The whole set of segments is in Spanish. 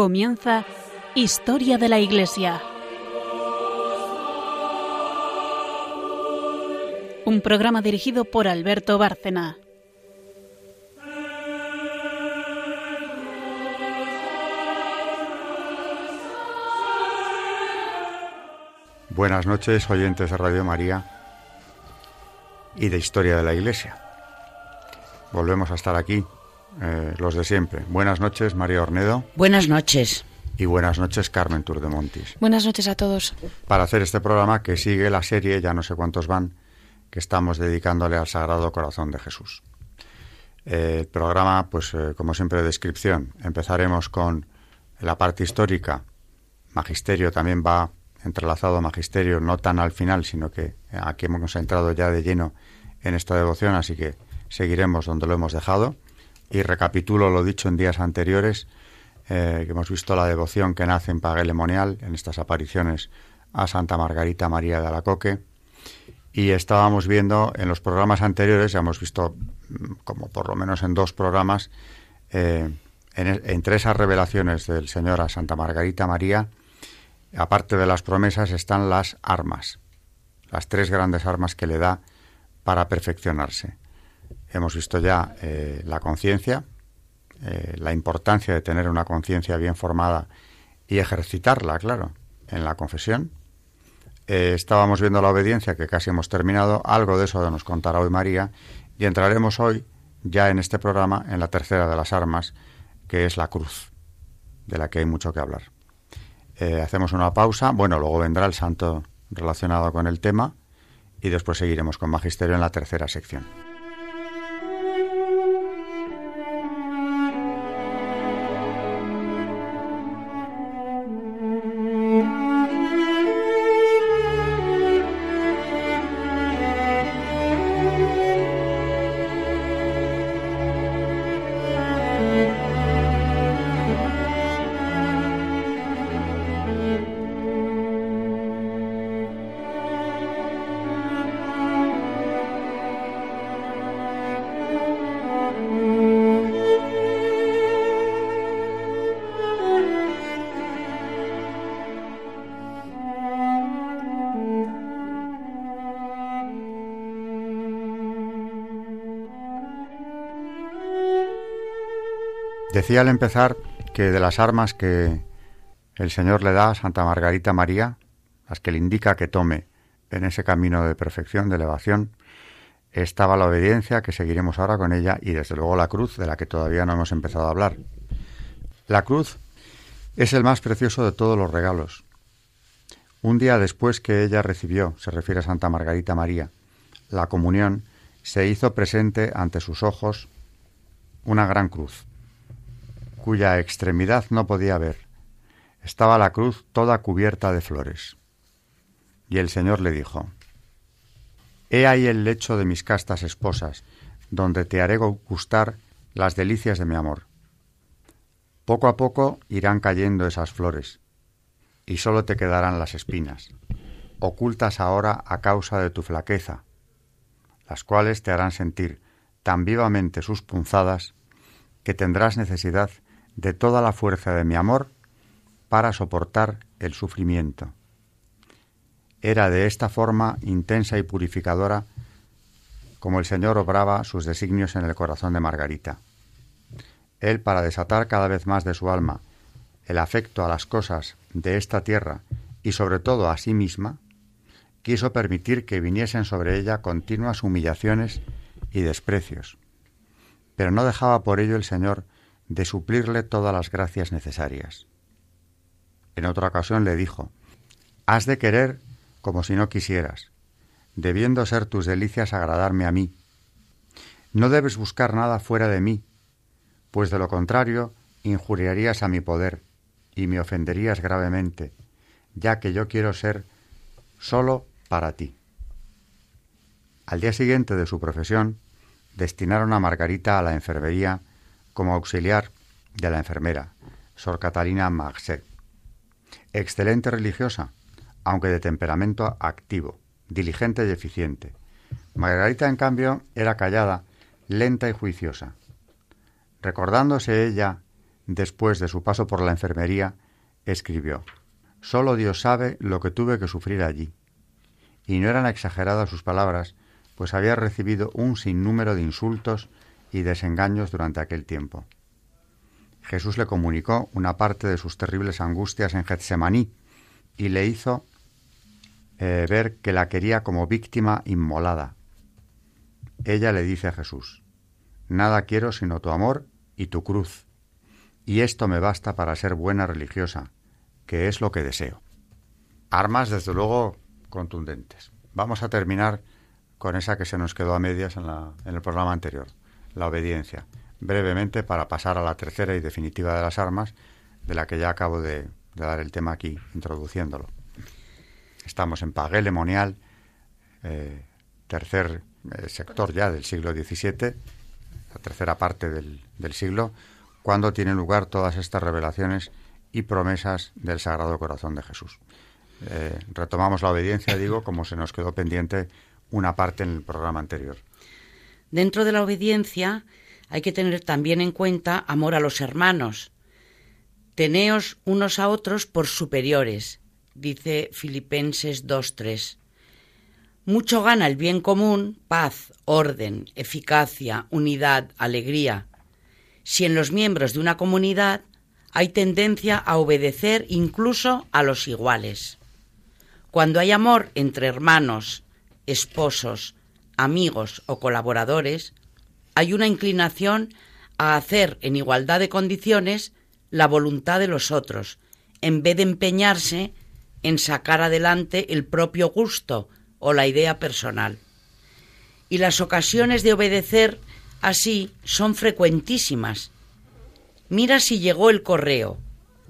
Comienza Historia de la Iglesia. Un programa dirigido por Alberto Bárcena. Buenas noches, oyentes de Radio María y de Historia de la Iglesia. Volvemos a estar aquí, eh, los de siempre. Buenas noches, María Ornedo. Buenas noches. Y buenas noches, Carmen Turdemontis. Buenas noches a todos. Para hacer este programa que sigue la serie, ya no sé cuántos van, que estamos dedicándole al Sagrado Corazón de Jesús. Eh, el programa, pues eh, como siempre, de descripción. Empezaremos con la parte histórica. Magisterio también va entrelazado a magisterio, no tan al final, sino que aquí hemos entrado ya de lleno en esta devoción, así que seguiremos donde lo hemos dejado. Y recapitulo lo dicho en días anteriores, eh, que hemos visto la devoción que nace en Paguelemonial, en estas apariciones a Santa Margarita María de Alacoque. Y estábamos viendo en los programas anteriores, ya hemos visto mm, como por lo menos en dos programas, eh, entre esas revelaciones del Señor a Santa Margarita María, aparte de las promesas, están las armas, las tres grandes armas que le da para perfeccionarse. Hemos visto ya eh, la conciencia, eh, la importancia de tener una conciencia bien formada y ejercitarla, claro, en la confesión. Eh, estábamos viendo la obediencia, que casi hemos terminado, algo de eso nos contará hoy María, y entraremos hoy, ya en este programa, en la tercera de las armas, que es la cruz, de la que hay mucho que hablar. hacemos una pausa, bueno, luego vendrá el santo relacionado con el tema, y después seguiremos con Magisterio en la tercera sección. Decía al empezar que de las armas que el Señor le da a Santa Margarita María, las que le indica que tome en ese camino de perfección, de elevación, estaba la obediencia, que seguiremos ahora con ella, y desde luego la cruz, de la que todavía no hemos empezado a hablar. La cruz es el más precioso de todos los regalos. Un día después que ella recibió, se refiere a Santa Margarita María, la comunión, se hizo presente ante sus ojos una gran cruz cuya extremidad no podía ver. Estaba la cruz toda cubierta de flores. Y el Señor le dijo, He ahí el lecho de mis castas esposas, donde te haré gustar las delicias de mi amor. Poco a poco irán cayendo esas flores, y sólo te quedarán las espinas, ocultas ahora a causa de tu flaqueza, las cuales te harán sentir tan vivamente sus punzadas que tendrás necesidad de toda la fuerza de mi amor para soportar el sufrimiento. Era de esta forma intensa y purificadora como el Señor obraba sus designios en el corazón de Margarita. Él, para desatar cada vez más de su alma el afecto a las cosas de esta tierra y sobre todo a sí misma, quiso permitir que viniesen sobre ella continuas humillaciones y desprecios. Pero no dejaba por ello el Señor de suplirle todas las gracias necesarias. En otra ocasión le dijo, Has de querer como si no quisieras, debiendo ser tus delicias agradarme a mí. No debes buscar nada fuera de mí, pues de lo contrario injuriarías a mi poder y me ofenderías gravemente, ya que yo quiero ser solo para ti. Al día siguiente de su profesión, destinaron a Margarita a la enfermería como auxiliar de la enfermera, Sor Catalina Marcet. Excelente religiosa, aunque de temperamento activo, diligente y eficiente. Margarita, en cambio, era callada, lenta y juiciosa. Recordándose ella después de su paso por la enfermería, escribió Solo Dios sabe lo que tuve que sufrir allí. Y no eran exageradas sus palabras, pues había recibido un sinnúmero de insultos y desengaños durante aquel tiempo. Jesús le comunicó una parte de sus terribles angustias en Getsemaní y le hizo eh, ver que la quería como víctima inmolada. Ella le dice a Jesús, Nada quiero sino tu amor y tu cruz, y esto me basta para ser buena religiosa, que es lo que deseo. Armas, desde luego, contundentes. Vamos a terminar con esa que se nos quedó a medias en, en el programa anterior, la obediencia, brevemente para pasar a la tercera y definitiva de las armas, de la que ya acabo de, dar el tema aquí, introduciéndolo. Estamos en Pagué Lemonial, eh, tercer eh, sector ya del siglo XVII, la tercera parte del, del siglo, cuando tienen lugar todas estas revelaciones y promesas del Sagrado Corazón de Jesús. Eh, retomamos la obediencia, digo, como se nos quedó pendiente una parte en el programa anterior. Dentro de la obediencia hay que tener también en cuenta amor a los hermanos. Teneos unos a otros por superiores, dice Filipenses 2.3. Mucho gana el bien común, paz, orden, eficacia, unidad, alegría, si en los miembros de una comunidad hay tendencia a obedecer incluso a los iguales. Cuando hay amor entre hermanos, esposos, amigos o colaboradores, hay una inclinación a hacer en igualdad de condiciones la voluntad de los otros, en vez de empeñarse en sacar adelante el propio gusto o la idea personal. Y las ocasiones de obedecer así son frecuentísimas. Mira si llegó el correo.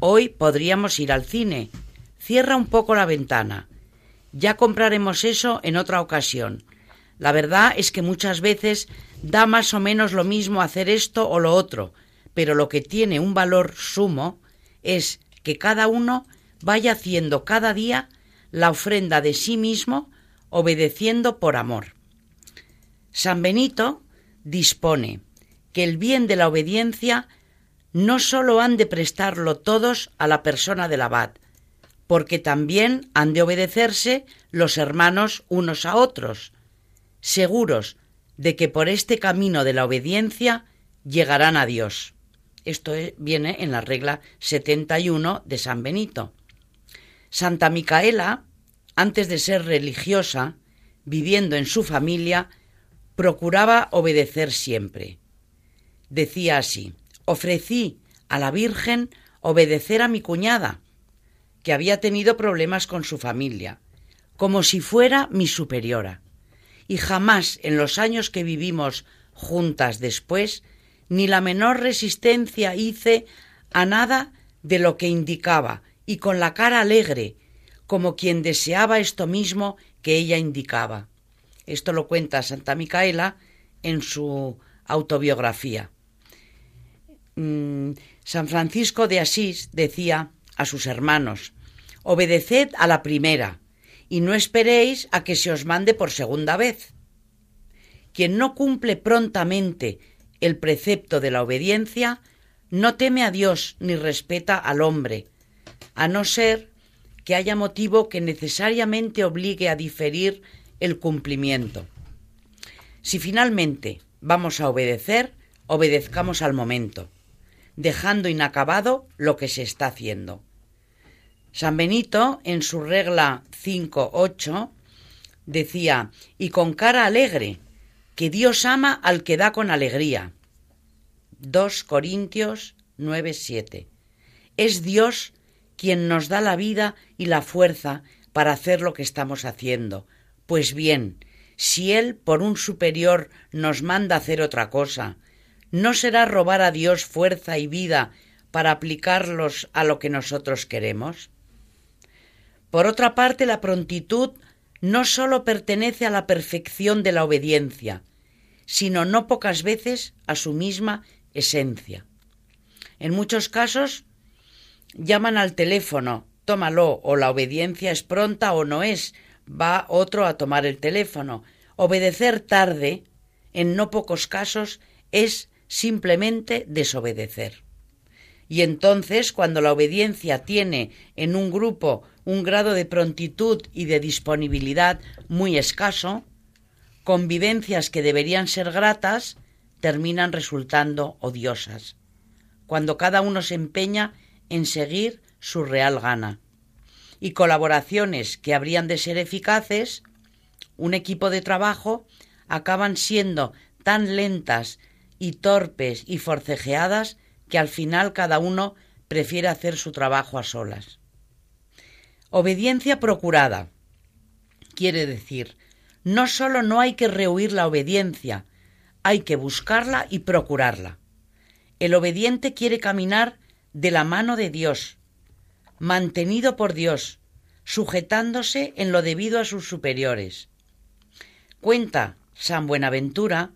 Hoy podríamos ir al cine. Cierra un poco la ventana. Ya compraremos eso en otra ocasión. La verdad es que muchas veces da más o menos lo mismo hacer esto o lo otro, pero lo que tiene un valor sumo es que cada uno vaya haciendo cada día la ofrenda de sí mismo, obedeciendo por amor. San Benito dispone que el bien de la obediencia no sólo han de prestarlo todos a la persona del abad, porque también han de obedecerse los hermanos unos a otros, seguros de que por este camino de la obediencia llegarán a Dios. Esto viene en la regla 71 de San Benito. Santa Micaela, antes de ser religiosa, viviendo en su familia, procuraba obedecer siempre. Decía así, ofrecí a la Virgen obedecer a mi cuñada, que había tenido problemas con su familia, como si fuera mi superiora. Y jamás en los años que vivimos juntas después, ni la menor resistencia hice a nada de lo que indicaba, y con la cara alegre, como quien deseaba esto mismo que ella indicaba. Esto lo cuenta Santa Micaela en su autobiografía. Mm, San Francisco de Asís decía a sus hermanos, obedeced a la primera y no esperéis a que se os mande por segunda vez. Quien no cumple prontamente el precepto de la obediencia, no teme a Dios ni respeta al hombre, a no ser que haya motivo que necesariamente obligue a diferir el cumplimiento. Si finalmente vamos a obedecer, obedezcamos al momento, dejando inacabado lo que se está haciendo. San Benito, en su regla 5.8, decía, y con cara alegre, que Dios ama al que da con alegría. 2 Corintios 9.7. Es Dios quien nos da la vida y la fuerza para hacer lo que estamos haciendo, pues bien, si Él por un superior nos manda hacer otra cosa, ¿no será robar a Dios fuerza y vida para aplicarlos a lo que nosotros queremos? Por otra parte, la prontitud no sólo pertenece a la perfección de la obediencia, sino no pocas veces a su misma esencia. En muchos casos llaman al teléfono, tómalo, o la obediencia es pronta o no es, va otro a tomar el teléfono. Obedecer tarde, en no pocos casos, es simplemente desobedecer. Y entonces, cuando la obediencia tiene en un grupo un grado de prontitud y de disponibilidad muy escaso, convivencias que deberían ser gratas terminan resultando odiosas, cuando cada uno se empeña en seguir su real gana. Y colaboraciones que habrían de ser eficaces, un equipo de trabajo, acaban siendo tan lentas y torpes y forcejeadas que al final cada uno prefiere hacer su trabajo a solas. Obediencia procurada. Quiere decir, no solo no hay que rehuir la obediencia, hay que buscarla y procurarla. El obediente quiere caminar de la mano de Dios, mantenido por Dios, sujetándose en lo debido a sus superiores. Cuenta San Buenaventura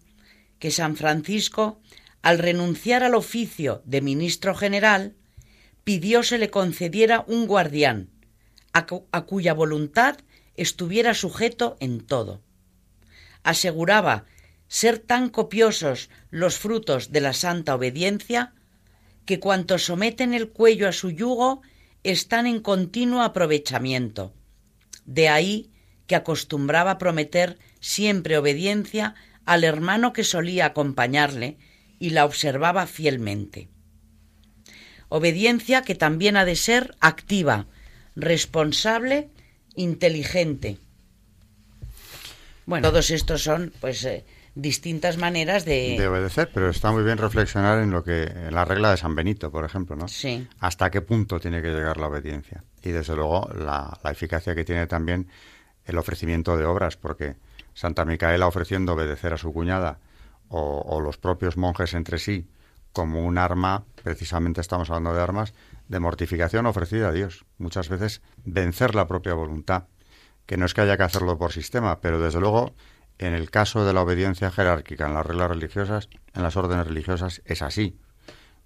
que San Francisco, al renunciar al oficio de ministro general, pidió se le concediera un guardián, a, cuya voluntad estuviera sujeto en todo. Aseguraba ser tan copiosos los frutos de la santa obediencia que cuantos someten el cuello a su yugo están en continuo aprovechamiento. De ahí que acostumbraba prometer siempre obediencia al hermano que solía acompañarle y la observaba fielmente. Obediencia que también ha de ser activa, responsable, inteligente. Bueno, todos estos son, pues, eh, distintas maneras de... de... obedecer, pero está muy bien reflexionar en lo que en la regla de San Benito, por ejemplo, ¿no? Sí. Hasta qué punto tiene que llegar la obediencia y desde luego la, la eficacia que tiene también el ofrecimiento de obras, porque Santa Micaela ofreciendo obedecer a su cuñada o, o los propios monjes entre sí como un arma, precisamente estamos hablando de armas, de mortificación ofrecida a Dios. Muchas veces vencer la propia voluntad, que no es que haya que hacerlo por sistema, pero desde luego en el caso de la obediencia jerárquica en las reglas religiosas, en las órdenes religiosas, es así.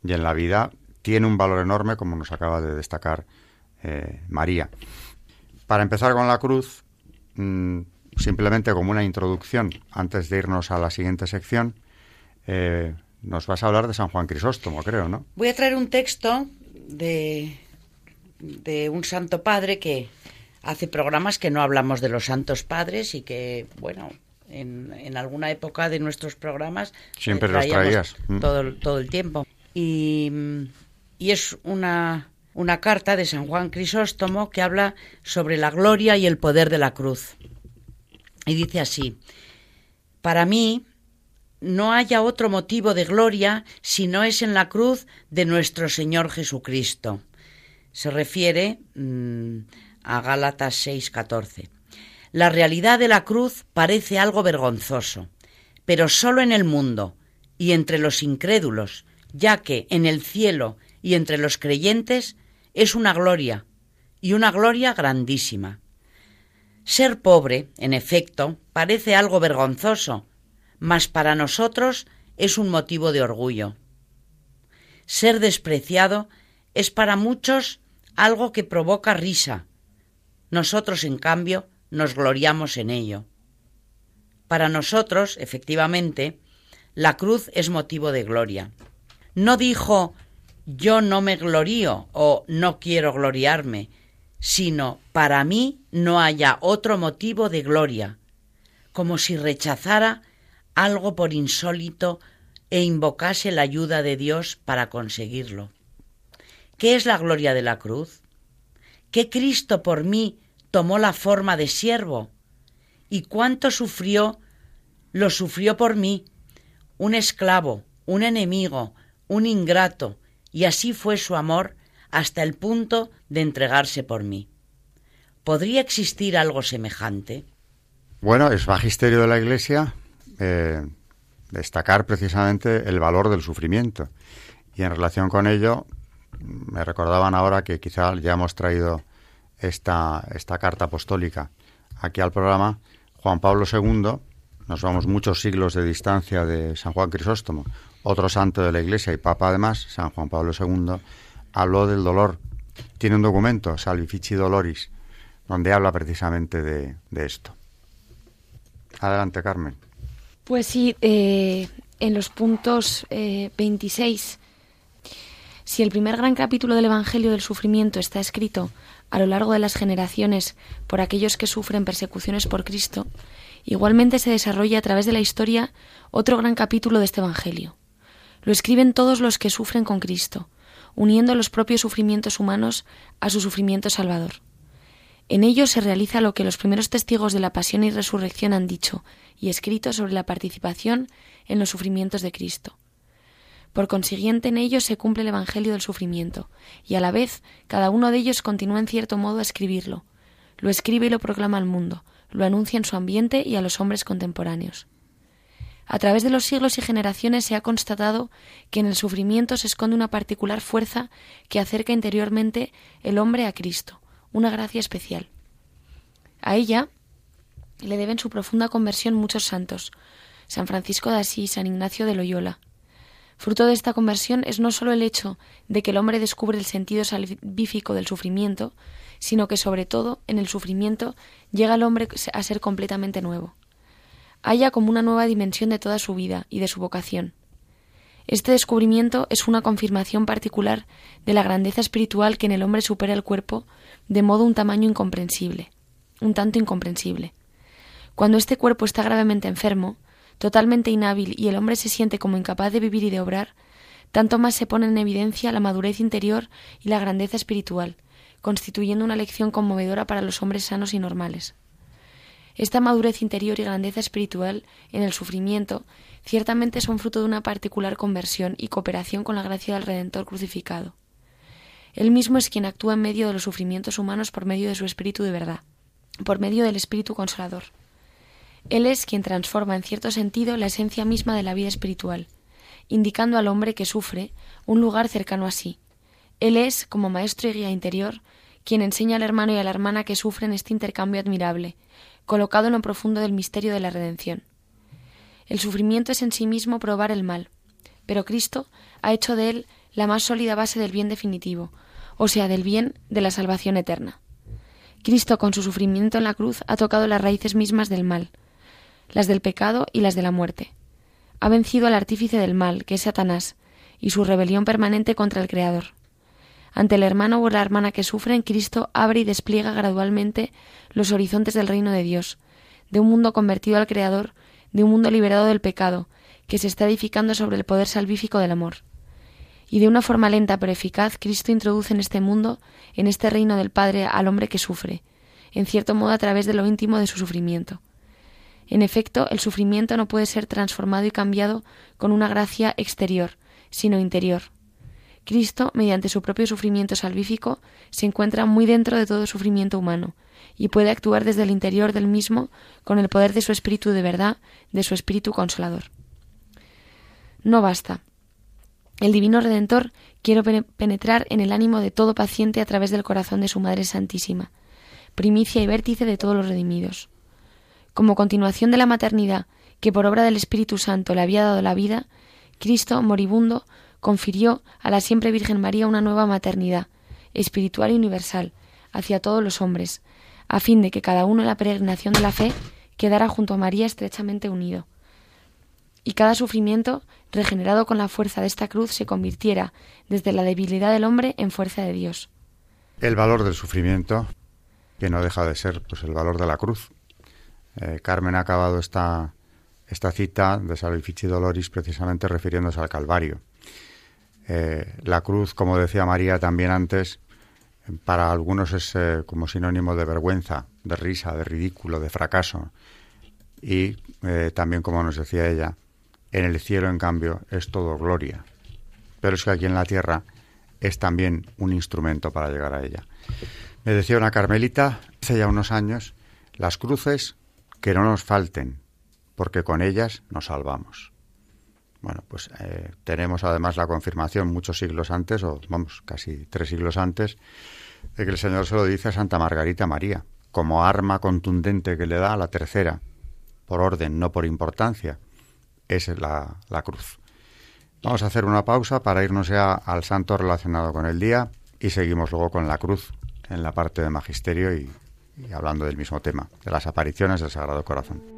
Y en la vida tiene un valor enorme, como nos acaba de destacar eh, María. Para empezar con la cruz, mm, simplemente como una introducción, antes de irnos a la siguiente sección, eh, nos vas a hablar de San Juan Crisóstomo, creo, ¿no? Voy a traer un texto de, de un santo padre que hace programas que no hablamos de los santos padres y que, bueno, en, en alguna época de nuestros programas siempre los traías mm. todo, todo el tiempo. Y, y es una, una carta de San Juan Crisóstomo que habla sobre la gloria y el poder de la cruz. Y dice así, para mí no haya otro motivo de gloria si no es en la cruz de nuestro Señor Jesucristo. Se refiere mm, a Gálatas 6:14. La realidad de la cruz parece algo vergonzoso, pero solo en el mundo y entre los incrédulos, ya que en el cielo y entre los creyentes es una gloria, y una gloria grandísima. Ser pobre, en efecto, parece algo vergonzoso, mas para nosotros es un motivo de orgullo. Ser despreciado es para muchos algo que provoca risa. Nosotros, en cambio, nos gloriamos en ello. Para nosotros, efectivamente, la cruz es motivo de gloria. No dijo yo no me glorío o no quiero gloriarme, sino para mí no haya otro motivo de gloria, como si rechazara algo por insólito e invocase la ayuda de Dios para conseguirlo. ¿Qué es la gloria de la cruz? ¿Qué Cristo por mí tomó la forma de siervo. ¿Y cuánto sufrió? Lo sufrió por mí, un esclavo, un enemigo, un ingrato, y así fue su amor hasta el punto de entregarse por mí. ¿Podría existir algo semejante? Bueno, es magisterio de la Iglesia eh, destacar precisamente el valor del sufrimiento. Y en relación con ello, me recordaban ahora que quizá ya hemos traído esta, esta carta apostólica aquí al programa, Juan Pablo II, nos vamos muchos siglos de distancia de San Juan Crisóstomo, otro santo de la Iglesia y Papa además, San Juan Pablo II, habló del dolor. Tiene un documento, Salvifici Doloris, donde habla precisamente de, esto. Adelante, Carmen. Pues sí, eh, en los puntos 26 eh, Si el primer gran capítulo del Evangelio del Sufrimiento está escrito a lo largo de las generaciones por aquellos que sufren persecuciones por Cristo, igualmente se desarrolla a través de la historia otro gran capítulo de este Evangelio. Lo escriben todos los que sufren con Cristo, uniendo los propios sufrimientos humanos a su sufrimiento salvador. En ello se realiza lo que los primeros testigos de la pasión y resurrección han dicho y escrito sobre la participación en los sufrimientos de Cristo. Por consiguiente, en ellos se cumple el Evangelio del sufrimiento, y a la vez cada uno de ellos continúa en cierto modo a escribirlo. Lo escribe y lo proclama al mundo, lo anuncia en su ambiente y a los hombres contemporáneos. A través de los siglos y generaciones se ha constatado que en el sufrimiento se esconde una particular fuerza que acerca interiormente el hombre a Cristo, una gracia especial. A ella le deben su profunda conversión muchos santos, San Francisco de Asís, San Ignacio de Loyola, Fruto de esta conversión es no sólo el hecho de que el hombre descubre el sentido salvífico del sufrimiento, sino que sobre todo en el sufrimiento llega el hombre a ser completamente nuevo. Haya como una nueva dimensión de toda su vida y de su vocación. Este descubrimiento es una confirmación particular de la grandeza espiritual que en el hombre supera el cuerpo de modo un tamaño incomprensible, un tanto incomprensible. Cuando este cuerpo está gravemente enfermo, totalmente inhábil y el hombre se siente como incapaz de vivir y de obrar, tanto más se pone en evidencia la madurez interior y la grandeza espiritual, constituyendo una lección conmovedora para los hombres sanos y normales. Esta madurez interior y grandeza espiritual en el sufrimiento ciertamente son fruto de una particular conversión y cooperación con la gracia del Redentor crucificado. Él mismo es quien actúa en medio de los sufrimientos humanos por medio de su espíritu de verdad, por medio del espíritu consolador. Él es quien transforma en cierto sentido la esencia misma de la vida espiritual, indicando al hombre que sufre un lugar cercano a sí. Él es, como maestro y guía interior, quien enseña al hermano y a la hermana que sufren este intercambio admirable, colocado en lo profundo del misterio de la redención. El sufrimiento es en sí mismo probar el mal, pero Cristo ha hecho de él la más sólida base del bien definitivo, o sea, del bien de la salvación eterna. Cristo con su sufrimiento en la cruz ha tocado las raíces mismas del mal, las del pecado y las de la muerte. Ha vencido al artífice del mal, que es Satanás, y su rebelión permanente contra el Creador. Ante el hermano o la hermana que sufren, Cristo abre y despliega gradualmente los horizontes del reino de Dios, de un mundo convertido al Creador, de un mundo liberado del pecado, que se está edificando sobre el poder salvífico del amor. Y de una forma lenta pero eficaz, Cristo introduce en este mundo, en este reino del Padre, al hombre que sufre, en cierto modo a través de lo íntimo de su sufrimiento. En efecto, el sufrimiento no puede ser transformado y cambiado con una gracia exterior, sino interior. Cristo, mediante su propio sufrimiento salvífico, se encuentra muy dentro de todo sufrimiento humano, y puede actuar desde el interior del mismo con el poder de su espíritu de verdad, de su espíritu consolador. No basta. El Divino Redentor quiere penetrar en el ánimo de todo paciente a través del corazón de su Madre Santísima, primicia y vértice de todos los redimidos. Como continuación de la maternidad que por obra del Espíritu Santo le había dado la vida, Cristo, moribundo, confirió a la siempre Virgen María una nueva maternidad, espiritual y universal, hacia todos los hombres, a fin de que cada uno en la peregrinación de la fe quedara junto a María estrechamente unido. Y cada sufrimiento, regenerado con la fuerza de esta cruz, se convirtiera, desde la debilidad del hombre, en fuerza de Dios. El valor del sufrimiento, que no deja de ser pues el valor de la cruz, eh, Carmen ha acabado esta, esta cita de Salvifici Doloris precisamente refiriéndose al Calvario. Eh, la cruz, como decía María también antes, para algunos es eh, como sinónimo de vergüenza, de risa, de ridículo, de fracaso. Y también, como nos decía ella, en el cielo, en cambio, es todo gloria. Pero es que aquí en la tierra es también un instrumento para llegar a ella. Me decía una carmelita hace ya unos años, las cruces que no nos falten, porque con ellas nos salvamos. Bueno, pues eh, tenemos además la confirmación muchos siglos antes, o vamos, casi tres siglos antes, de que el Señor se lo dice a Santa Margarita María, como arma contundente que le da a la tercera, por orden, no por importancia, es la, la cruz. Vamos a hacer una pausa para irnos ya al santo relacionado con el día y seguimos luego con la cruz en la parte de magisterio y y hablando del mismo tema, de las apariciones del Sagrado Corazón.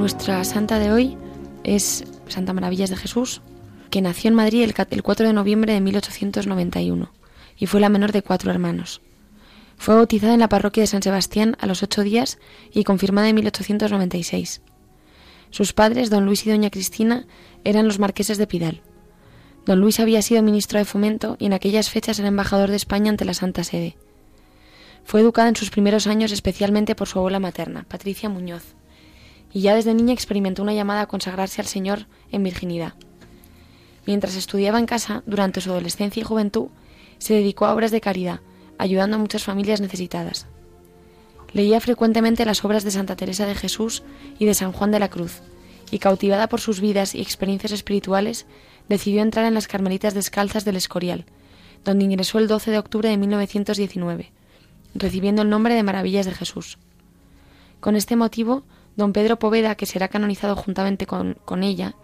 Nuestra santa de hoy es Santa Maravillas de Jesús, que nació en Madrid el 4 de noviembre de 1891 y fue la menor de cuatro hermanos. Fue bautizada en la parroquia de San Sebastián a los ocho días y confirmada en 1896. Sus padres, don Luis y doña Cristina, eran los marqueses de Pidal. Don Luis había sido ministro de Fomento y en aquellas fechas era embajador de España ante la Santa Sede. Fue educada en sus primeros años especialmente por su abuela materna, Patricia Muñoz y ya desde niña experimentó una llamada a consagrarse al Señor en virginidad. Mientras estudiaba en casa, durante su adolescencia y juventud, se dedicó a obras de caridad, ayudando a muchas familias necesitadas. Leía frecuentemente las obras de Santa Teresa de Jesús y de San Juan de la Cruz, y cautivada por sus vidas y experiencias espirituales, decidió entrar en las Carmelitas Descalzas del Escorial, donde ingresó el 12 de octubre de 1919, recibiendo el nombre de Maravillas de Jesús. Con este motivo, don Pedro Poveda, que será canonizado juntamente con, ella,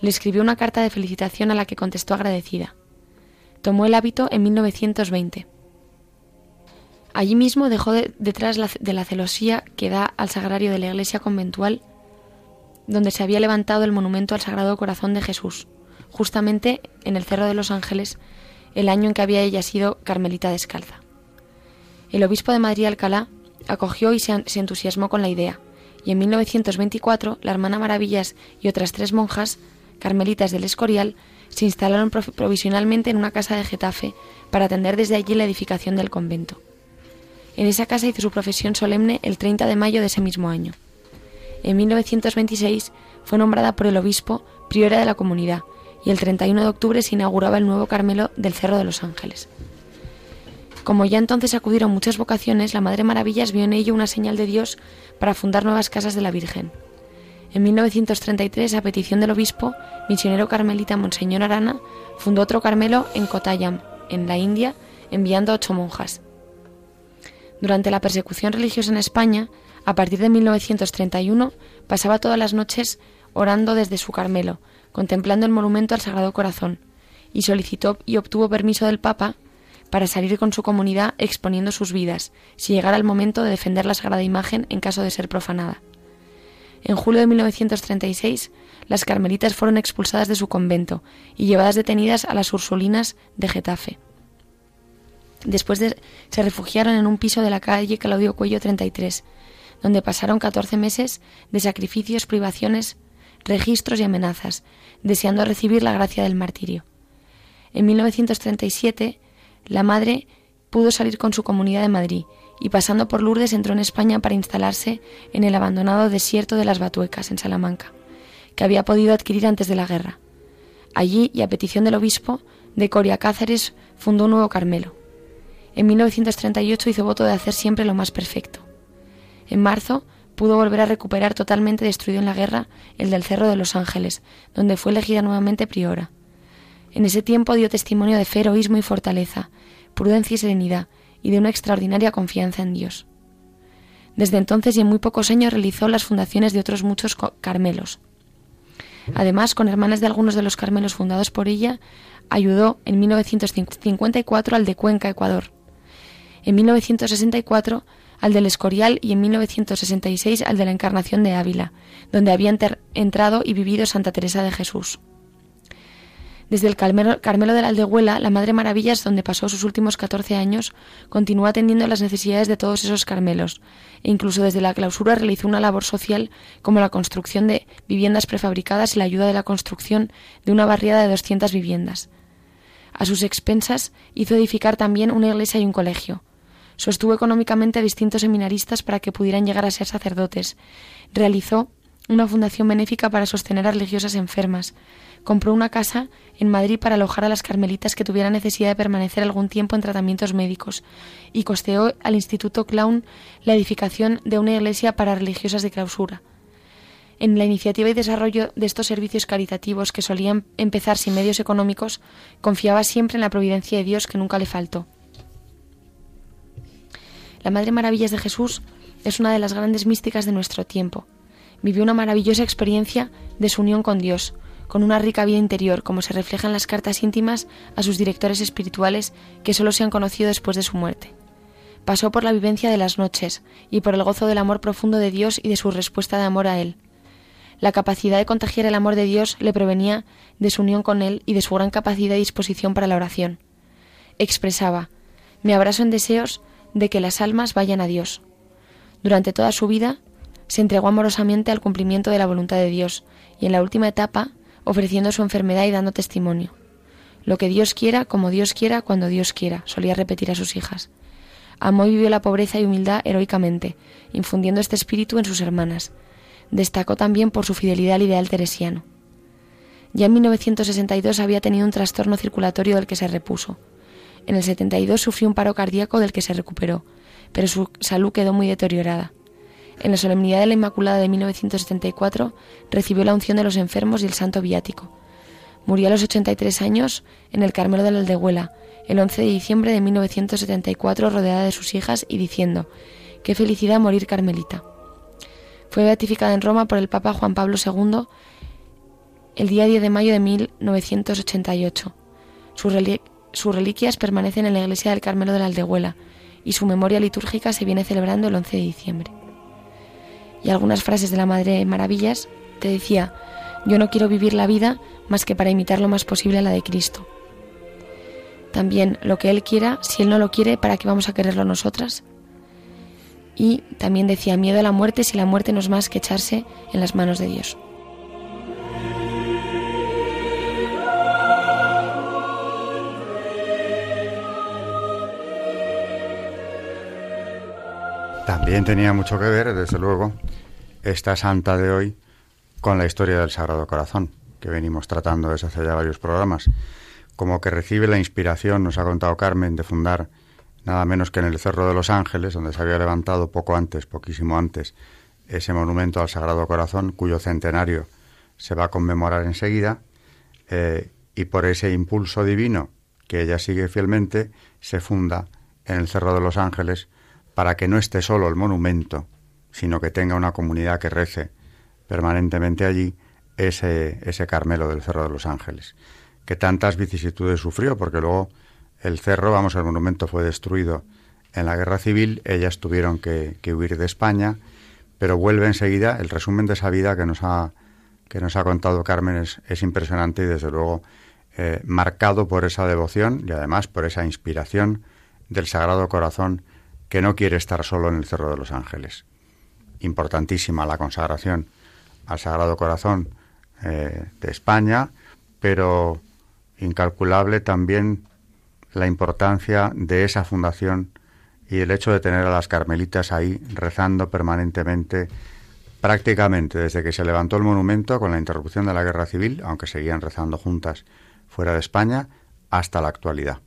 le escribió una carta de felicitación a la que contestó agradecida. Tomó el hábito en 1920. Allí mismo dejó detrás de la celosía que da al sagrario de la iglesia conventual, donde se había levantado el monumento al Sagrado Corazón de Jesús, justamente en el Cerro de los Ángeles, el año en que había ella sido carmelita descalza. El obispo de Madrid Alcalá acogió y se entusiasmó con la idea, y en 1924 la hermana Maravillas y otras tres monjas, carmelitas del Escorial, se instalaron provisionalmente en una casa de Getafe para atender desde allí la edificación del convento. En esa casa hizo su profesión solemne el 30 de mayo de ese mismo año. En 1926 fue nombrada por el obispo priora de la comunidad y el 31 de octubre se inauguraba el nuevo Carmelo del Cerro de los Ángeles. Como ya entonces acudieron muchas vocaciones, la Madre Maravillas vio en ello una señal de Dios para fundar nuevas casas de la Virgen. En 1933, a petición del obispo, misionero carmelita Monseñor Arana, fundó otro Carmelo en Kottayam, en la India, enviando a ocho monjas. Durante la persecución religiosa en España, a partir de 1931, pasaba todas las noches orando desde su Carmelo, contemplando el monumento al Sagrado Corazón, y solicitó y obtuvo permiso del Papa para salir con su comunidad exponiendo sus vidas, si llegara el momento de defender la sagrada imagen en caso de ser profanada. En julio de 1936, las carmelitas fueron expulsadas de su convento y llevadas detenidas a las Ursulinas de Getafe. Después se refugiaron en un piso de la calle Claudio Cuello 33, donde pasaron 14 meses de sacrificios, privaciones, registros y amenazas, deseando recibir la gracia del martirio. En 1937 la madre pudo salir con su comunidad de Madrid y pasando por Lourdes entró en España para instalarse en el abandonado desierto de las Batuecas, en Salamanca, que había podido adquirir antes de la guerra. Allí, y a petición del obispo, de Coria Cáceres fundó un nuevo Carmelo. En 1938 hizo voto de hacer siempre lo más perfecto. En marzo pudo volver a recuperar totalmente destruido en la guerra el del Cerro de los Ángeles, donde fue elegida nuevamente priora. En ese tiempo dio testimonio de fe, heroísmo y fortaleza, prudencia y serenidad, y de una extraordinaria confianza en Dios. Desde entonces y en muy pocos años realizó las fundaciones de otros muchos Carmelos. Además, con hermanas de algunos de los Carmelos fundados por ella, ayudó en 1954 al de Cuenca, Ecuador. En 1964 al del Escorial y en 1966 al de la Encarnación de Ávila, donde había entrado y vivido Santa Teresa de Jesús. Desde el Carmelo, de la Aldehuela, la Madre Maravillas, donde pasó sus últimos 14 años, continuó atendiendo las necesidades de todos esos Carmelos, e incluso desde la clausura realizó una labor social como la construcción de viviendas prefabricadas y la ayuda de la construcción de una barriada de 200 viviendas. A sus expensas hizo edificar también una iglesia y un colegio. Sostuvo económicamente a distintos seminaristas para que pudieran llegar a ser sacerdotes. Realizó una fundación benéfica para sostener a religiosas enfermas compró una casa en Madrid para alojar a las carmelitas que tuvieran necesidad de permanecer algún tiempo en tratamientos médicos y costeó al Instituto Clown la edificación de una iglesia para religiosas de clausura. En la iniciativa y desarrollo de estos servicios caritativos que solían empezar sin medios económicos, confiaba siempre en la providencia de Dios que nunca le faltó. La Madre Maravillas de Jesús es una de las grandes místicas de nuestro tiempo. Vivió una maravillosa experiencia de su unión con Dios, con una rica vida interior, como se refleja en las cartas íntimas a sus directores espirituales que solo se han conocido después de su muerte. Pasó por la vivencia de las noches y por el gozo del amor profundo de Dios y de su respuesta de amor a Él. La capacidad de contagiar el amor de Dios le provenía de su unión con Él y de su gran capacidad y disposición para la oración. Expresaba, me abrazo en deseos de que las almas vayan a Dios. Durante toda su vida se entregó amorosamente al cumplimiento de la voluntad de Dios y en la última etapa ofreciendo su enfermedad y dando testimonio. Lo que Dios quiera, como Dios quiera, cuando Dios quiera, solía repetir a sus hijas. Amó y vivió la pobreza y humildad heroicamente, infundiendo este espíritu en sus hermanas. Destacó también por su fidelidad al ideal teresiano. Ya en 1962 había tenido un trastorno circulatorio del que se repuso. En el 72 sufrió un paro cardíaco del que se recuperó, pero su salud quedó muy deteriorada. En la solemnidad de la Inmaculada de 1974 recibió la unción de los enfermos y el santo viático. Murió a los 83 años en el Carmelo de la Aldehuela, el 11 de diciembre de 1974, rodeada de sus hijas y diciendo: Qué felicidad morir carmelita. Fue beatificada en Roma por el Papa Juan Pablo II el día 10 de mayo de 1988. Sus, reliquias permanecen en la iglesia del Carmelo de la Aldehuela y su memoria litúrgica se viene celebrando el 11 de diciembre y algunas frases de la Madre Maravillas, te decía, yo no quiero vivir la vida más que para imitar lo más posible a la de Cristo. También lo que Él quiera, si Él no lo quiere, ¿para qué vamos a quererlo nosotras? Y también decía, miedo a la muerte si la muerte no es más que echarse en las manos de Dios. También tenía mucho que ver, desde luego, esta santa de hoy con la historia del Sagrado Corazón, que venimos tratando desde hace ya varios programas. Como que recibe la inspiración, nos ha contado Carmen, de fundar nada menos que en el Cerro de los Ángeles, donde se había levantado poco antes, poquísimo antes, ese monumento al Sagrado Corazón, cuyo centenario se va a conmemorar enseguida, eh, y por ese impulso divino que ella sigue fielmente, se funda en el Cerro de los Ángeles para que no esté solo el monumento, sino que tenga una comunidad que rece permanentemente allí ese, ese Carmelo del Cerro de los Ángeles, que tantas vicisitudes sufrió, porque luego el cerro, vamos, el monumento fue destruido en la guerra civil, ellas tuvieron que, huir de España, pero vuelve enseguida, el resumen de esa vida que nos ha, que nos ha contado Carmen es, es impresionante y desde luego eh, marcado por esa devoción y además por esa inspiración del Sagrado Corazón que no quiere estar solo en el Cerro de los Ángeles. Importantísima la consagración al Sagrado Corazón eh, de España, pero incalculable también la importancia de esa fundación y el hecho de tener a las carmelitas ahí rezando permanentemente, prácticamente desde que se levantó el monumento con la interrupción de la guerra civil, aunque seguían rezando juntas fuera de España, hasta la actualidad.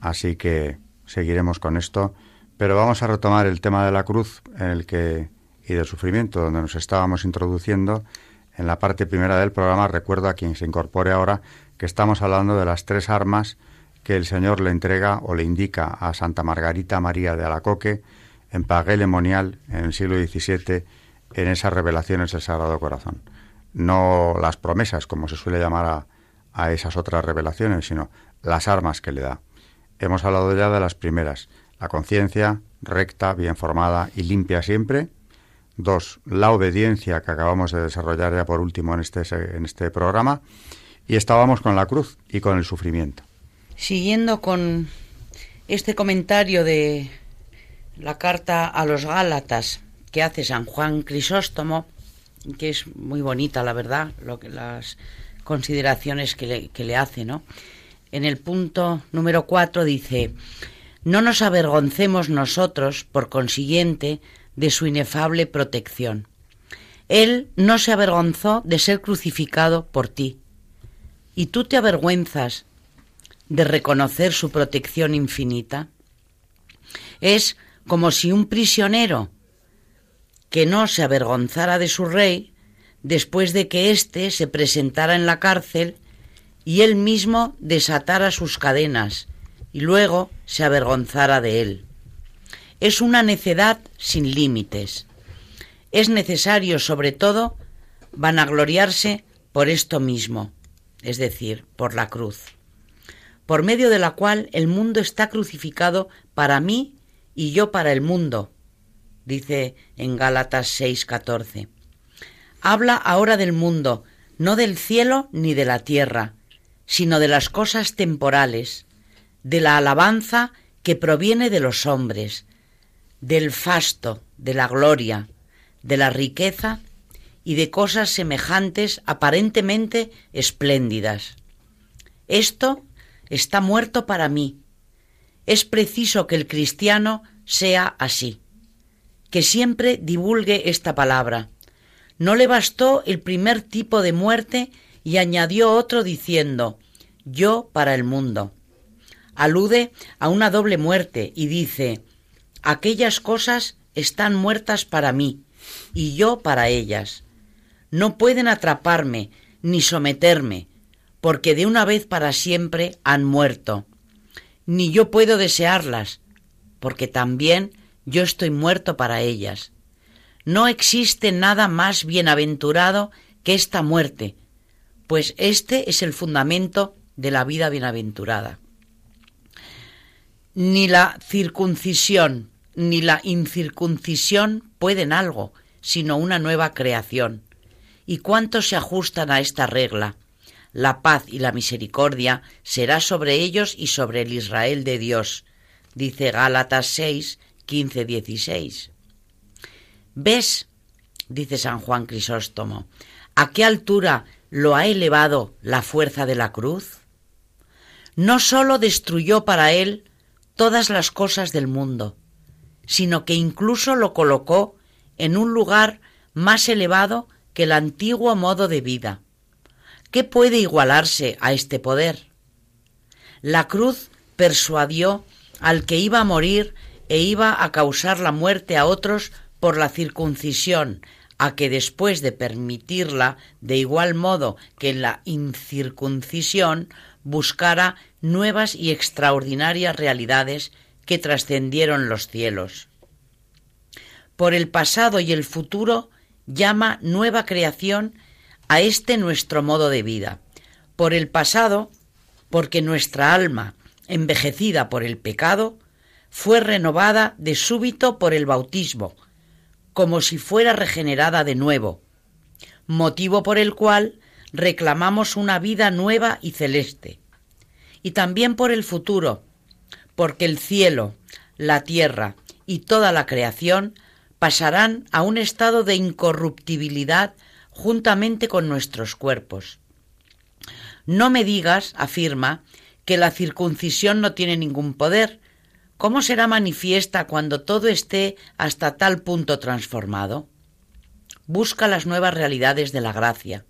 Así que seguiremos con esto pero vamos a retomar el tema de la cruz en el que, y del sufrimiento, donde nos estábamos introduciendo en la parte primera del programa. Recuerdo a quien se incorpore ahora que estamos hablando de las tres armas que el Señor le entrega o le indica a Santa Margarita María de Alacoque en Pagué Lemonial en el siglo XVII en esas revelaciones del Sagrado Corazón. No las promesas, como se suele llamar a, a esas otras revelaciones, sino las armas que le da. Hemos hablado ya de las primeras, la conciencia recta, bien formada y limpia siempre. Dos, la obediencia que acabamos de desarrollar ya por último en este, en este programa. Y estábamos con la cruz y con el sufrimiento. Siguiendo con este comentario de la carta a los Gálatas que hace San Juan Crisóstomo, que es muy bonita, la verdad, lo que las consideraciones que le, que le hace, ¿no? En el punto número cuatro dice no nos avergoncemos nosotros, por consiguiente, de su inefable protección. Él no se avergonzó de ser crucificado por ti. ¿Y tú te avergüenzas de reconocer su protección infinita? Es como si un prisionero que no se avergonzara de su rey después de que éste se presentara en la cárcel y él mismo desatara sus cadenas y luego se avergonzara de él. Es una necedad sin límites. Es necesario, sobre todo, vanagloriarse por esto mismo, es decir, por la cruz, por medio de la cual el mundo está crucificado para mí y yo para el mundo, dice en Gálatas 6:14. Habla ahora del mundo, no del cielo ni de la tierra, sino de las cosas temporales, de la alabanza que proviene de los hombres, del fasto, de la gloria, de la riqueza y de cosas semejantes aparentemente espléndidas. Esto está muerto para mí. Es preciso que el cristiano sea así, que siempre divulgue esta palabra. No le bastó el primer tipo de muerte y añadió otro diciendo, yo para el mundo. Alude a una doble muerte y dice, aquellas cosas están muertas para mí y yo para ellas. No pueden atraparme ni someterme, porque de una vez para siempre han muerto. Ni yo puedo desearlas, porque también yo estoy muerto para ellas. No existe nada más bienaventurado que esta muerte, pues este es el fundamento de la vida bienaventurada. Ni la circuncisión ni la incircuncisión pueden algo, sino una nueva creación. ¿Y cuántos se ajustan a esta regla? La paz y la misericordia será sobre ellos y sobre el Israel de Dios, dice Gálatas 6, 15, 16. ¿Ves? dice San Juan Crisóstomo, a qué altura lo ha elevado la fuerza de la cruz. No sólo destruyó para él todas las cosas del mundo, sino que incluso lo colocó en un lugar más elevado que el antiguo modo de vida. ¿Qué puede igualarse a este poder? La cruz persuadió al que iba a morir e iba a causar la muerte a otros por la circuncisión, a que después de permitirla de igual modo que la incircuncisión buscara nuevas y extraordinarias realidades que trascendieron los cielos. Por el pasado y el futuro llama nueva creación a este nuestro modo de vida. Por el pasado, porque nuestra alma, envejecida por el pecado, fue renovada de súbito por el bautismo, como si fuera regenerada de nuevo, motivo por el cual reclamamos una vida nueva y celeste. Y también por el futuro, porque el cielo, la tierra y toda la creación pasarán a un estado de incorruptibilidad juntamente con nuestros cuerpos. No me digas, afirma, que la circuncisión no tiene ningún poder. ¿Cómo será manifiesta cuando todo esté hasta tal punto transformado? Busca las nuevas realidades de la gracia.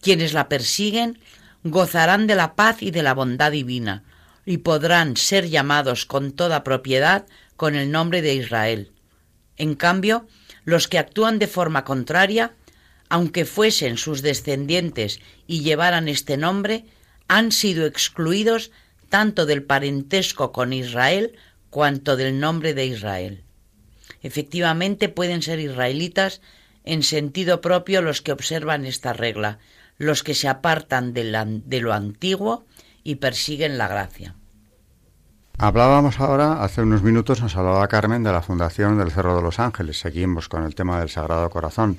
Quienes la persiguen gozarán de la paz y de la bondad divina, y podrán ser llamados con toda propiedad con el nombre de Israel. En cambio, los que actúan de forma contraria, aunque fuesen sus descendientes y llevaran este nombre, han sido excluidos tanto del parentesco con Israel cuanto del nombre de Israel. Efectivamente pueden ser israelitas en sentido propio los que observan esta regla, los que se apartan de, lo antiguo y persiguen la gracia. Hablábamos ahora, hace unos minutos nos hablaba Carmen de la Fundación del Cerro de los Ángeles. Seguimos con el tema del Sagrado Corazón.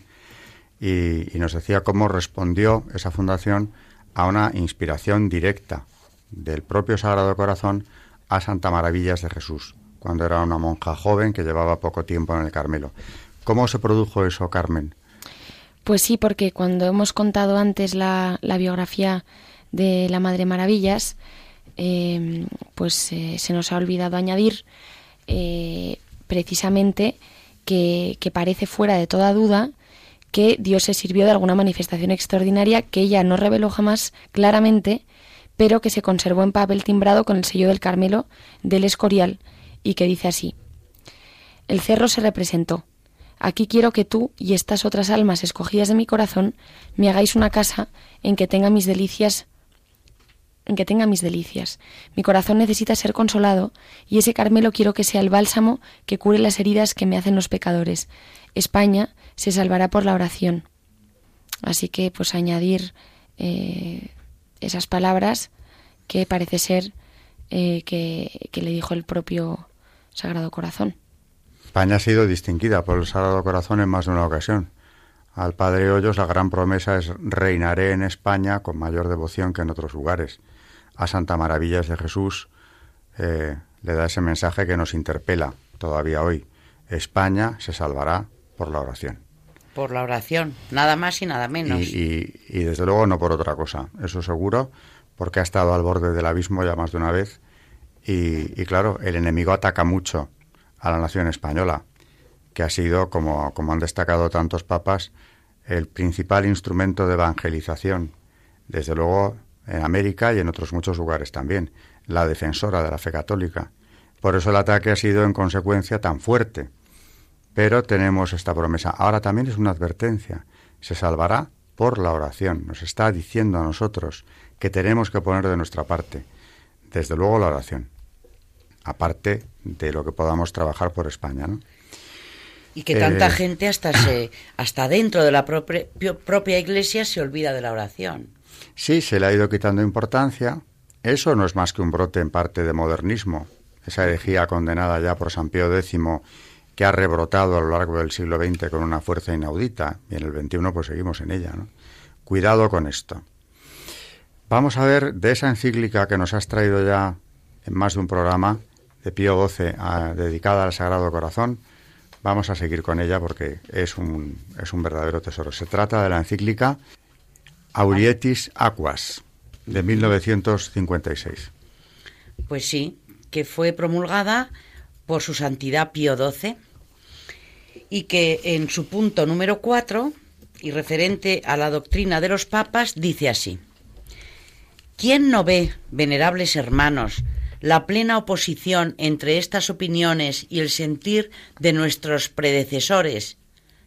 Y, nos decía cómo respondió esa fundación a una inspiración directa del propio Sagrado Corazón a Santa Maravillas de Jesús, cuando era una monja joven que llevaba poco tiempo en el Carmelo. ¿Cómo se produjo eso, Carmen? Pues sí, porque cuando hemos contado antes la, biografía de la Madre Maravillas, Em, pues eh, se nos ha olvidado añadir eh, precisamente que, parece fuera de toda duda que Dios se sirvió de alguna manifestación extraordinaria que ella no reveló jamás claramente, pero que se conservó en papel timbrado con el sello del Carmelo del Escorial y que dice así. El cerro se representó. Aquí quiero que tú y estas otras almas escogidas de mi corazón me hagáis una casa en que tenga mis delicias en que tenga mis delicias. Mi corazón necesita ser consolado y ese Carmelo quiero que sea el bálsamo que cure las heridas que me hacen los pecadores. España se salvará por la oración. Así que, pues, añadir eh, esas palabras que parece ser eh, que, que le dijo el propio Sagrado Corazón. España ha sido distinguida por el Sagrado Corazón en más de una ocasión. Al Padre Hoyos la gran promesa es reinaré en España con mayor devoción que en otros lugares. A Santa Maravillas de Jesús eh, le da ese mensaje que nos interpela todavía hoy. España se salvará por la oración. Por la oración, nada más y nada menos. Y, y desde luego no por otra cosa, eso seguro, porque ha estado al borde del abismo ya más de una vez. Y, y claro, el enemigo ataca mucho a la nación española, que ha sido, como, como han destacado tantos papas, el principal instrumento de evangelización, desde luego en América y en otros muchos lugares también, la defensora de la fe católica. Por eso el ataque ha sido en consecuencia tan fuerte. Pero tenemos esta promesa. Ahora también es una advertencia. Se salvará por la oración. Nos está diciendo a nosotros que tenemos que poner de nuestra parte. Desde luego la oración aparte de lo que podamos trabajar por España, ¿no? Y que tanta eh, gente hasta se, hasta dentro de la propia, propia iglesia se olvida de la oración. Sí, se le ha ido quitando importancia. Eso no es más que un brote en parte de modernismo. Esa herejía condenada ya por San Pío X que ha rebrotado a lo largo del siglo XX con una fuerza inaudita y en el XXI pues seguimos en ella. ¿no? Cuidado con esto. Vamos a ver de esa encíclica que nos has traído ya en más de un programa, de Pío XII dedicada al Sagrado Corazón. Vamos a seguir con ella porque es un, es un verdadero tesoro. Se trata de la encíclica Aurietis Aquas de 1956. Pues sí, que fue promulgada por su santidad Pío XII y que en su punto número 4 y referente a la doctrina de los papas dice así. ¿Quién no ve, venerables hermanos, la plena oposición entre estas opiniones y el sentir de nuestros predecesores,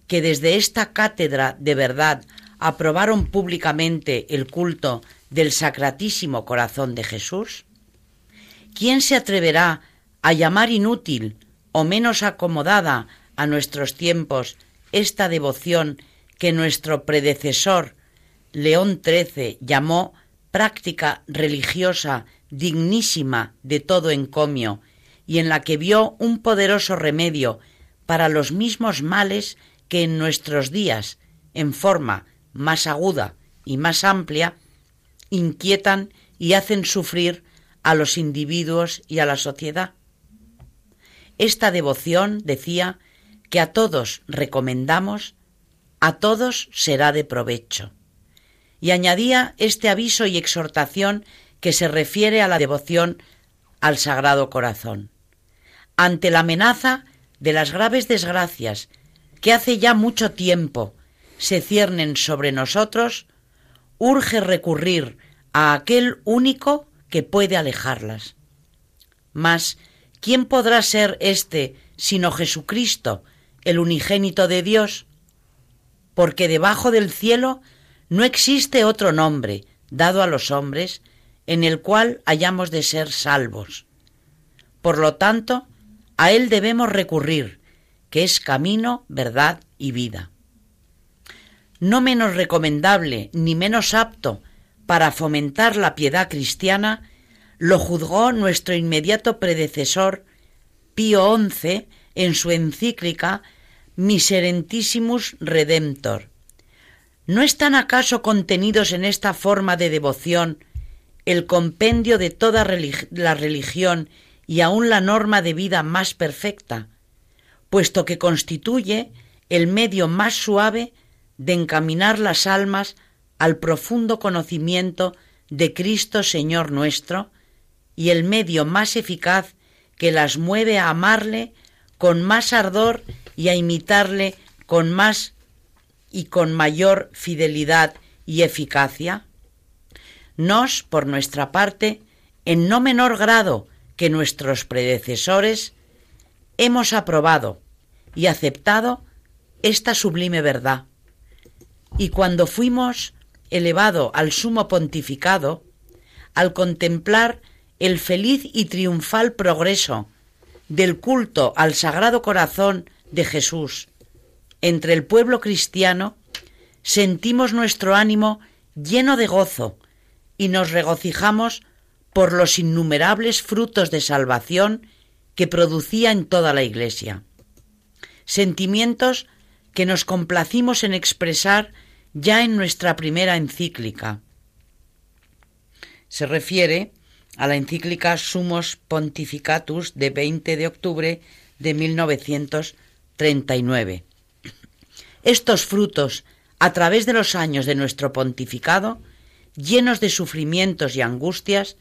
que desde esta cátedra de verdad aprobaron públicamente el culto del Sacratísimo Corazón de Jesús? ¿Quién se atreverá a llamar inútil o menos acomodada a nuestros tiempos esta devoción que nuestro predecesor León XIII llamó práctica religiosa dignísima de todo encomio, y en la que vio un poderoso remedio para los mismos males que en nuestros días, en forma más aguda y más amplia, inquietan y hacen sufrir a los individuos y a la sociedad. Esta devoción, decía, que a todos recomendamos, a todos será de provecho. Y añadía este aviso y exhortación que se refiere a la devoción al Sagrado Corazón. Ante la amenaza de las graves desgracias que hace ya mucho tiempo se ciernen sobre nosotros, urge recurrir a aquel único que puede alejarlas. Mas, ¿quién podrá ser éste sino Jesucristo, el unigénito de Dios? Porque debajo del cielo no existe otro nombre dado a los hombres en el cual hayamos de ser salvos. Por lo tanto, a Él debemos recurrir, que es camino, verdad y vida. No menos recomendable ni menos apto para fomentar la piedad cristiana, lo juzgó nuestro inmediato predecesor Pío XI en su encíclica Miserentissimus Redemptor. ¿No están acaso contenidos en esta forma de devoción el compendio de toda la religión y aun la norma de vida más perfecta, puesto que constituye el medio más suave de encaminar las almas al profundo conocimiento de Cristo Señor nuestro y el medio más eficaz que las mueve a amarle con más ardor y a imitarle con más y con mayor fidelidad y eficacia? Nos, por nuestra parte, en no menor grado que nuestros predecesores, hemos aprobado y aceptado esta sublime verdad. Y cuando fuimos elevado al sumo pontificado, al contemplar el feliz y triunfal progreso del culto al Sagrado Corazón de Jesús entre el pueblo cristiano, sentimos nuestro ánimo lleno de gozo y nos regocijamos por los innumerables frutos de salvación que producía en toda la Iglesia. Sentimientos que nos complacimos en expresar ya en nuestra primera encíclica. Se refiere a la encíclica Sumos Pontificatus de 20 de octubre de 1939. Estos frutos, a través de los años de nuestro pontificado, llenos de sufrimientos y angustias,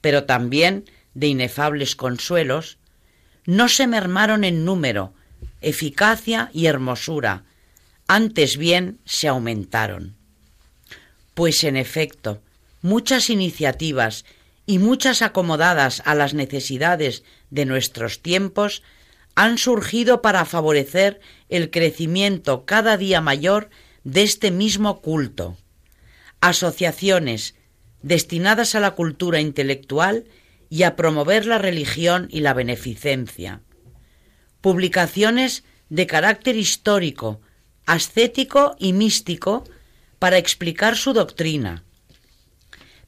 pero también de inefables consuelos, no se mermaron en número, eficacia y hermosura, antes bien se aumentaron. Pues en efecto, muchas iniciativas y muchas acomodadas a las necesidades de nuestros tiempos han surgido para favorecer el crecimiento cada día mayor de este mismo culto. Asociaciones destinadas a la cultura intelectual y a promover la religión y la beneficencia. Publicaciones de carácter histórico, ascético y místico para explicar su doctrina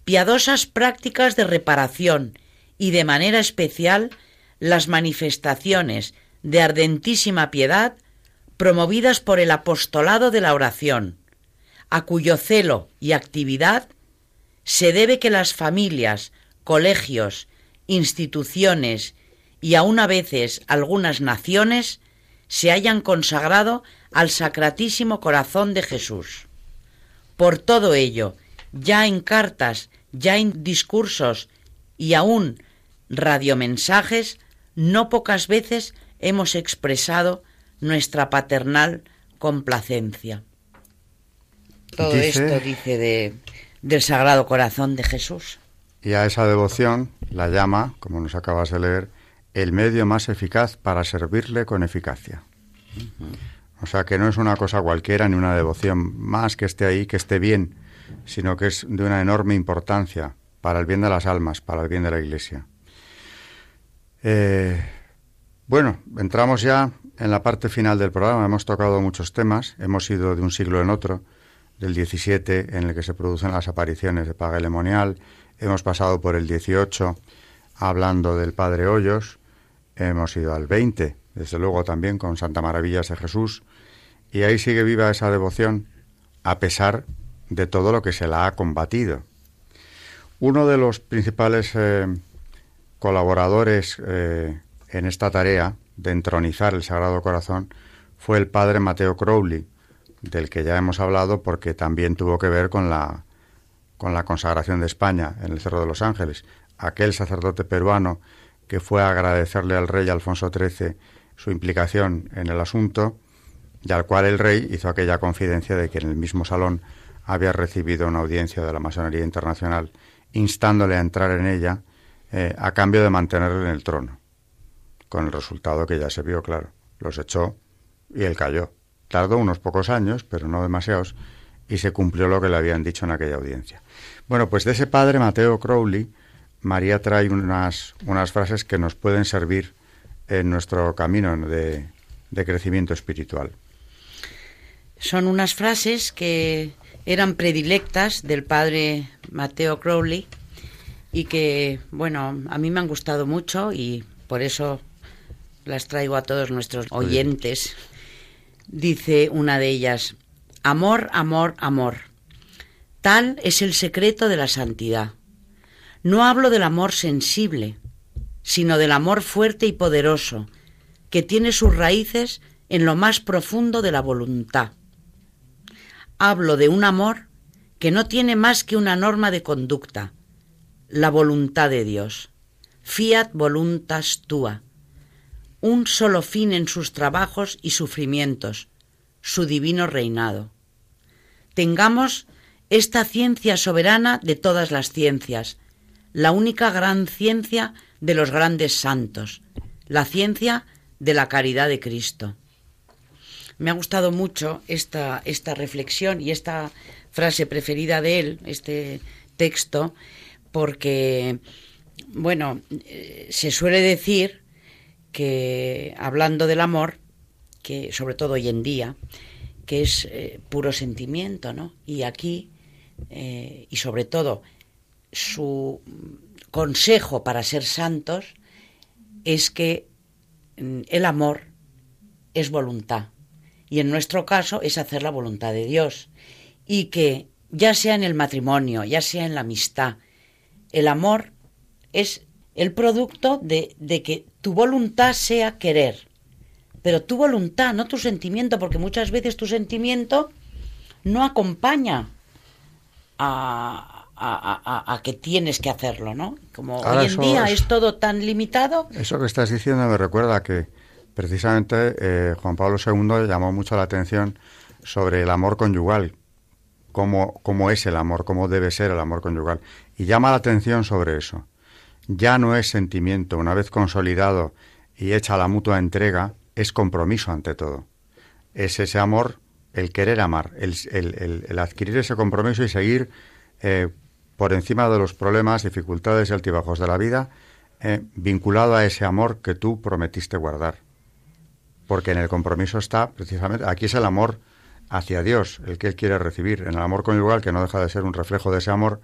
piadosas prácticas de reparación y de manera especial las manifestaciones de ardentísima piedad promovidas por el apostolado de la oración, a cuyo celo y actividad se debe que las familias, colegios, instituciones y aun a veces algunas naciones se hayan consagrado al Sacratísimo Corazón de Jesús. Por todo ello, ya en cartas ya en discursos y aún radiomensajes, no pocas veces hemos expresado nuestra paternal complacencia. Todo esto dice de, del Sagrado Corazón de Jesús. Y a esa devoción la llama, como nos acabas de leer, el medio más eficaz para servirle con eficacia. O sea que no es una cosa cualquiera ni una devoción más que esté ahí, que esté bien, sino que es de una enorme importancia para el bien de las almas, para el bien de la Iglesia. Eh, bueno, entramos ya en la parte final del programa. Hemos tocado muchos temas, hemos ido de un siglo en otro, del 17 en el que se producen las apariciones de Pagelemonial, hemos pasado por el 18 hablando del Padre Hoyos, hemos ido al 20, desde luego también con Santa Maravillas de Jesús, y ahí sigue viva esa devoción a pesar de todo lo que se la ha combatido. Uno de los principales eh, colaboradores eh, en esta tarea de entronizar el Sagrado Corazón fue el padre Mateo Crowley, del que ya hemos hablado porque también tuvo que ver con la, con la consagración de España en el Cerro de los Ángeles. Aquel sacerdote peruano que fue a agradecerle al rey Alfonso XIII su implicación en el asunto y al cual el rey hizo aquella confidencia de que en el mismo salón había recibido una audiencia de la masonería internacional instándole a entrar en ella eh, a cambio de mantenerle en el trono, con el resultado que ya se vio claro. Los echó y él cayó. Tardó unos pocos años, pero no demasiados, y se cumplió lo que le habían dicho en aquella audiencia. Bueno, pues de ese padre Mateo Crowley, María trae unas, unas frases que nos pueden servir en nuestro camino de, de crecimiento espiritual. Son unas frases que eran predilectas del padre Mateo Crowley y que, bueno, a mí me han gustado mucho y por eso las traigo a todos nuestros oyentes. Dice una de ellas, amor, amor, amor. Tal es el secreto de la santidad. No hablo del amor sensible, sino del amor fuerte y poderoso, que tiene sus raíces en lo más profundo de la voluntad hablo de un amor que no tiene más que una norma de conducta, la voluntad de Dios, fiat voluntas tua, un solo fin en sus trabajos y sufrimientos, su divino reinado. Tengamos esta ciencia soberana de todas las ciencias, la única gran ciencia de los grandes santos, la ciencia de la caridad de Cristo. me ha gustado mucho esta, esta reflexión y esta frase preferida de él, este texto, porque, bueno, eh, se suele decir que hablando del amor, que sobre todo hoy en día, que es eh, puro sentimiento, ¿no? Y aquí, eh, y sobre todo, su consejo para ser santos es que mm, el amor es voluntad. Y en nuestro caso es hacer la voluntad de Dios. Y que ya sea en el matrimonio, ya sea en la amistad, el amor es el producto de, de que tu voluntad sea querer. Pero tu voluntad, no tu sentimiento, porque muchas veces tu sentimiento no acompaña a, a, que tienes que hacerlo, ¿no? Como hoy en día es, todo tan limitado. Eso que estás diciendo me recuerda que precisamente eh, Juan Pablo II llamó mucho la atención sobre el amor conyugal, cómo, cómo es el amor, cómo debe ser el amor conyugal. Y llama la atención sobre eso. Ya no es sentimiento, una vez consolidado y hecha la mutua entrega, es compromiso ante todo. Es ese amor, el querer amar, el, adquirir ese compromiso y seguir eh, por encima de los problemas, dificultades y altibajos de la vida, eh, vinculado a ese amor que tú prometiste guardar. Porque en el compromiso está precisamente, aquí es el amor hacia Dios, el que Él quiere recibir. En el amor conyugal, que no deja de ser un reflejo de ese amor,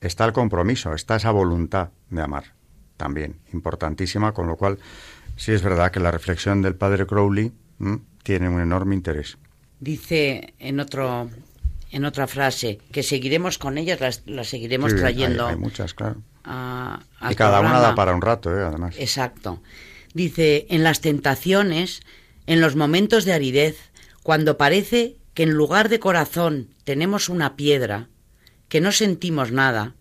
está el compromiso, está esa voluntad de amar, también, importantísima, con lo cual sí es verdad que la reflexión del padre Crowley tiene un enorme interés. Dice en otro en otra frase, que seguiremos con ellas, las, seguiremos trayendo. Hay, muchas, claro. y cada una da para un rato, ¿eh? además. Exacto. Dice, en las tentaciones, en los momentos de aridez, cuando parece que en lugar de corazón tenemos una piedra, que no sentimos nada,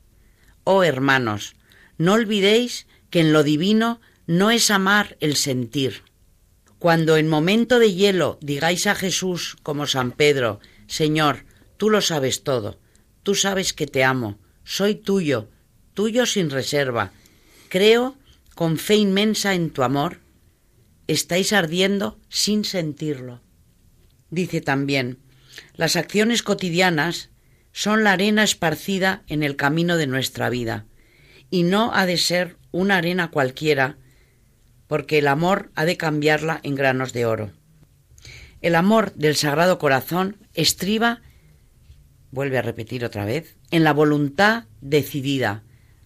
oh hermanos, no olvidéis que en lo divino no es amar el sentir. Cuando en momento de hielo digáis a Jesús como San Pedro, Señor, Tú lo sabes todo. Tú sabes que te amo. Soy tuyo, tuyo sin reserva. Creo con fe inmensa en tu amor. Estáis ardiendo sin sentirlo. Dice también, las acciones cotidianas son la arena esparcida en el camino de nuestra vida, y no ha de ser una arena cualquiera, porque el amor ha de cambiarla en granos de oro. El amor del Sagrado Corazón estriba vuelve a repetir otra vez, en la voluntad decidida,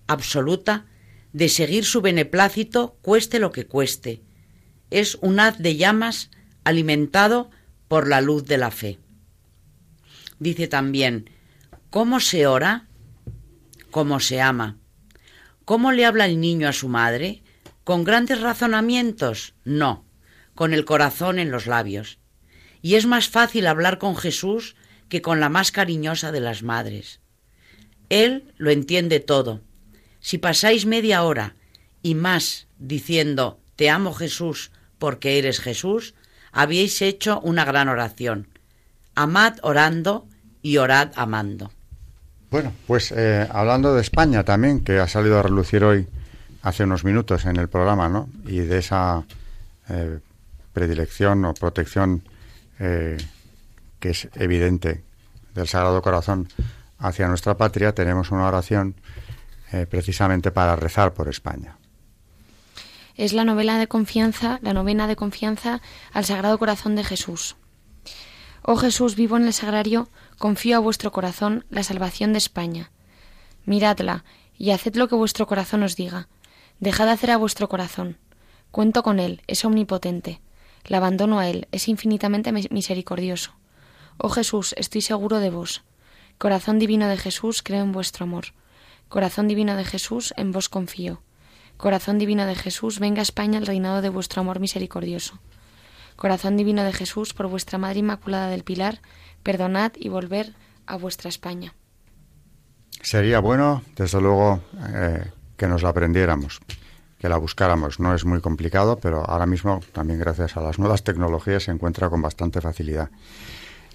absoluta, de seguir su beneplácito cueste lo que cueste. Es un haz de llamas alimentado por la luz de la fe. Dice también, ¿cómo se ora? ¿Cómo se ama? ¿Cómo le habla el niño a su madre? ¿Con grandes razonamientos? No, con el corazón en los labios. Y es más fácil hablar con Jesús que con la más cariñosa de las madres. Él lo entiende todo. Si pasáis media hora y más diciendo Te amo Jesús porque eres Jesús, habéis hecho una gran oración. Amad orando y orad amando. Bueno, pues eh, hablando de España también, que ha salido a relucir hoy hace unos minutos en el programa, ¿no? Y de esa eh, predilección o protección eh, que es evidente del Sagrado Corazón hacia nuestra patria, tenemos una oración eh, precisamente para rezar por España. Es la novela de confianza, la novena de confianza al Sagrado Corazón de Jesús. Oh Jesús, vivo en el sagrario, confío a vuestro corazón la salvación de España. Miradla y haced lo que vuestro corazón os diga. Dejad hacer a vuestro corazón. Cuento con él, es omnipotente. La abandono a él, es infinitamente misericordioso. Oh Jesús, estoy seguro de vos. Corazón divino de Jesús, creo en vuestro amor. Corazón divino de Jesús, en vos confío. Corazón divino de Jesús, venga a España el reinado de vuestro amor misericordioso. Corazón divino de Jesús, por vuestra Madre Inmaculada del Pilar, perdonad y volver a vuestra España. Sería bueno, desde luego, eh, que nos la aprendiéramos, que la buscáramos. No es muy complicado, pero ahora mismo, también gracias a las nuevas tecnologías, se encuentra con bastante facilidad.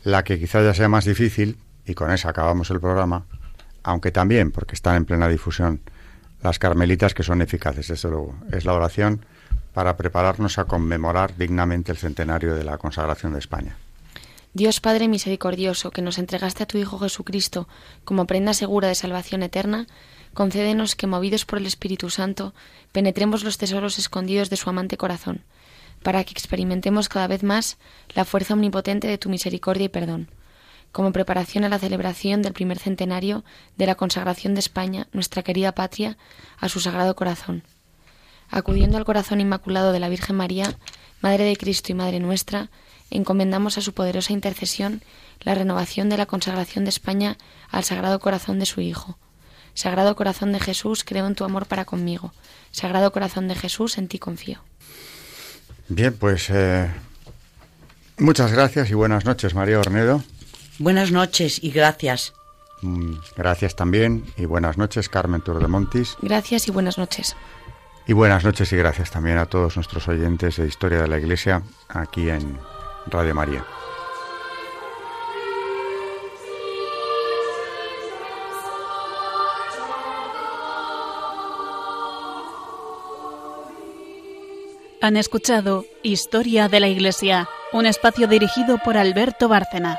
La que quizás ya sea más difícil, y con esa acabamos el programa, aunque también, porque están en plena difusión, las carmelitas que son eficaces, desde luego, es la oración para prepararnos a conmemorar dignamente el centenario de la consagración de España. Dios Padre misericordioso, que nos entregaste a tu Hijo Jesucristo como prenda segura de salvación eterna, concédenos que, movidos por el Espíritu Santo, penetremos los tesoros escondidos de su amante corazón, para que experimentemos cada vez más la fuerza omnipotente de tu misericordia y perdón, como preparación a la celebración del primer centenario de la consagración de España, nuestra querida patria, a su sagrado corazón. Acudiendo al corazón inmaculado de la Virgen María, Madre de Cristo y Madre nuestra, encomendamos a su poderosa intercesión la renovación de la consagración de España al Sagrado Corazón de su Hijo. Sagrado Corazón de Jesús, creo en tu amor para conmigo. Sagrado Corazón de Jesús, en ti confío. Bien, pues eh, muchas gracias y buenas noches, María Ornedo. Buenas noches y gracias. Mm, gracias también y buenas noches, Carmen Turdemontis. Gracias y buenas noches. Y buenas noches y gracias también a todos nuestros oyentes de Historia de la Iglesia aquí en Radio María. Han escuchado Historia de la Iglesia, un espacio dirigido por Alberto Bárcena.